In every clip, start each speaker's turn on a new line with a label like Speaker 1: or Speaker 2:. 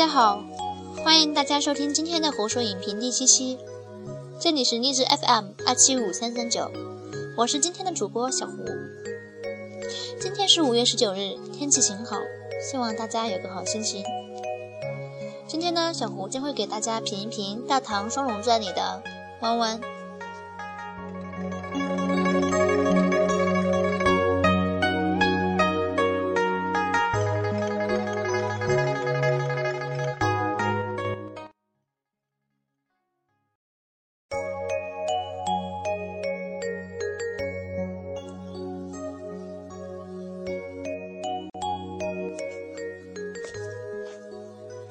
Speaker 1: 大家好，欢迎大家收听今天的《胡说影评》第七期，这里是励志 FM 二七五三三九，我是今天的主播小胡。今天是五月十九日，天气晴好，希望大家有个好心情。今天呢，小胡将会给大家评一评《大唐双龙传》里的弯弯。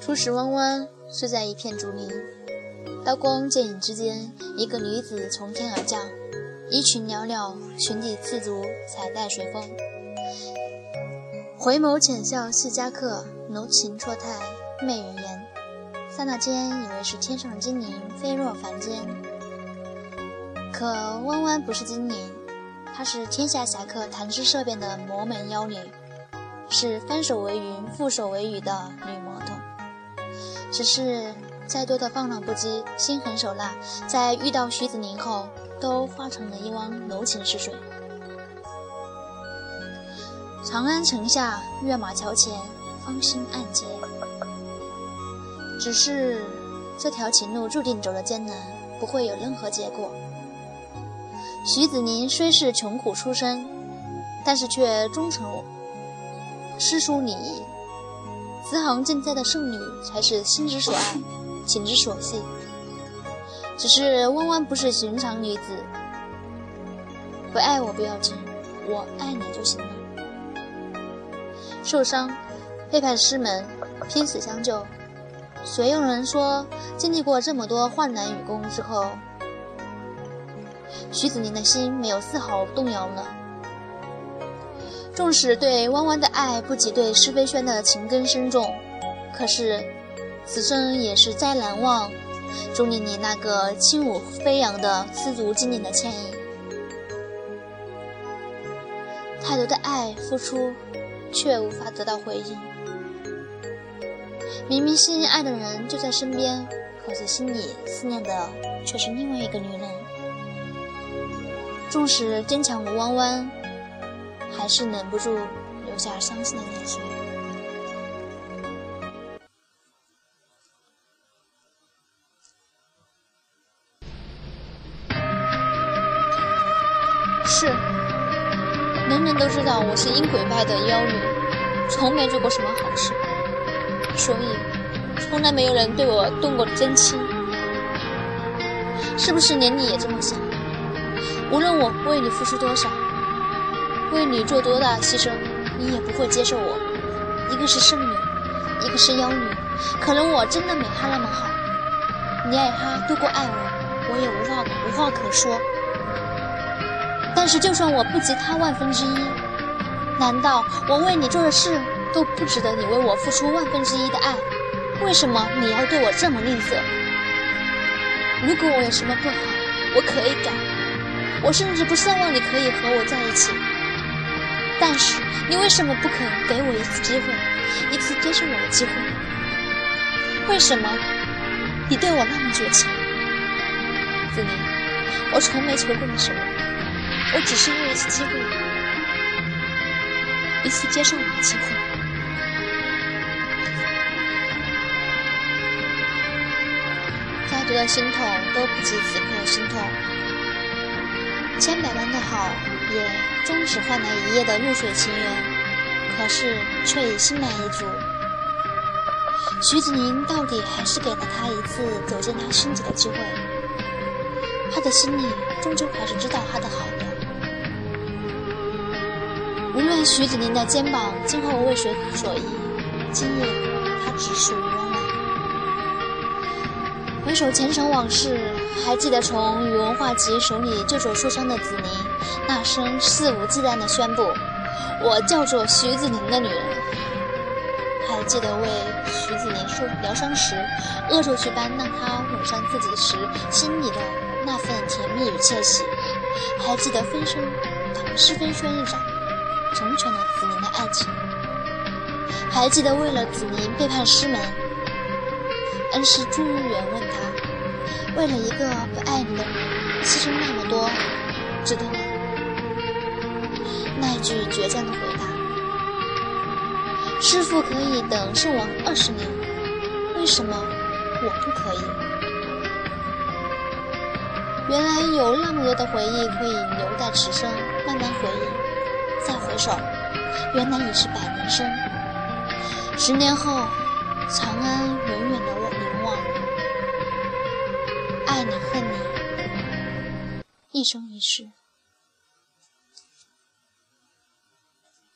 Speaker 1: 初识弯弯是在一片竹林，刀光剑影之间，一个女子从天而降，衣裙袅袅，裙底赤足，彩带随风。回眸浅笑系佳客，浓情绰态媚人颜。刹那间以为是天上精灵飞落凡间，可弯弯不是精灵，她是天下侠客谈之色变的魔门妖女，是翻手为云覆手为雨的女魔头。只是再多的放浪不羁、心狠手辣，在遇到徐子宁后，都化成了一汪柔情似水。长安城下，跃马桥前，芳心暗结。只是这条情路注定走得艰难，不会有任何结果。徐子宁虽是穷苦出身，但是却忠诚诗书礼仪。慈航健在的圣女才是心之所爱，情之所系。只是弯弯不是寻常女子，不爱我不要紧，我爱你就行了。受伤，背叛师门，拼死相救。谁又能说，经历过这么多患难与共之后，徐子宁的心没有丝毫动摇呢？纵使对弯弯的爱不及对施飞轩的情根深重，可是此生也是再难忘钟离离那个轻舞飞扬的丝足精灵的倩影。太多的爱付出，却无法得到回应。明明心爱的人就在身边，可是心里思念的却是另外一个女人。纵使坚强如弯弯。还是忍不住流下伤心的泪水。是，人人都知道我是阴鬼派的妖女，从没做过什么好事，所以从来没有人对我动过真情。是不是连你也这么想？无论我为你付出多少。为你做多大牺牲，你也不会接受我。一个是圣女，一个是妖女，可能我真的没她那么好。你爱她多过爱我，我也无话无话可说。但是就算我不及她万分之一，难道我为你做的事都不值得你为我付出万分之一的爱？为什么你要对我这么吝啬？如果我有什么不好，我可以改。我甚至不奢望你可以和我在一起。但是你为什么不肯给我一次机会，一次接受我的机会？为什么你对我那么绝情？子宁，我从没求过你什么，我只是要一次机会，一次接受你的机会。再多的心痛都不及此刻的心痛，千百般的好。也终只换来一夜的露水情缘，可是却已心满意足。徐子宁到底还是给了他一次走进他心底的机会，他的心里终究还是知道他的好的。无论徐子宁的肩膀今后为谁所依，今夜他只属于弯弯。回首前尘往事，还记得从宇文化及手里救走受伤的子宁。那声肆无忌惮的宣布：“我叫做徐子宁的女人。”还记得为徐子宁受疗伤时，恶作剧般让他吻上自己时心里的那份甜蜜与窃喜。还记得飞升唐诗飞轩一掌，成全了子宁的爱情。还记得为了子宁背叛师门，恩师朱元问他：“为了一个不爱你的人，牺牲那么多，值得吗？”那一句倔强的回答：“师傅可以等圣王二十年，为什么我不可以？”原来有那么多的回忆可以留在此生，慢慢回忆，再回首，原来已是百年身。十年后，长安一生一世。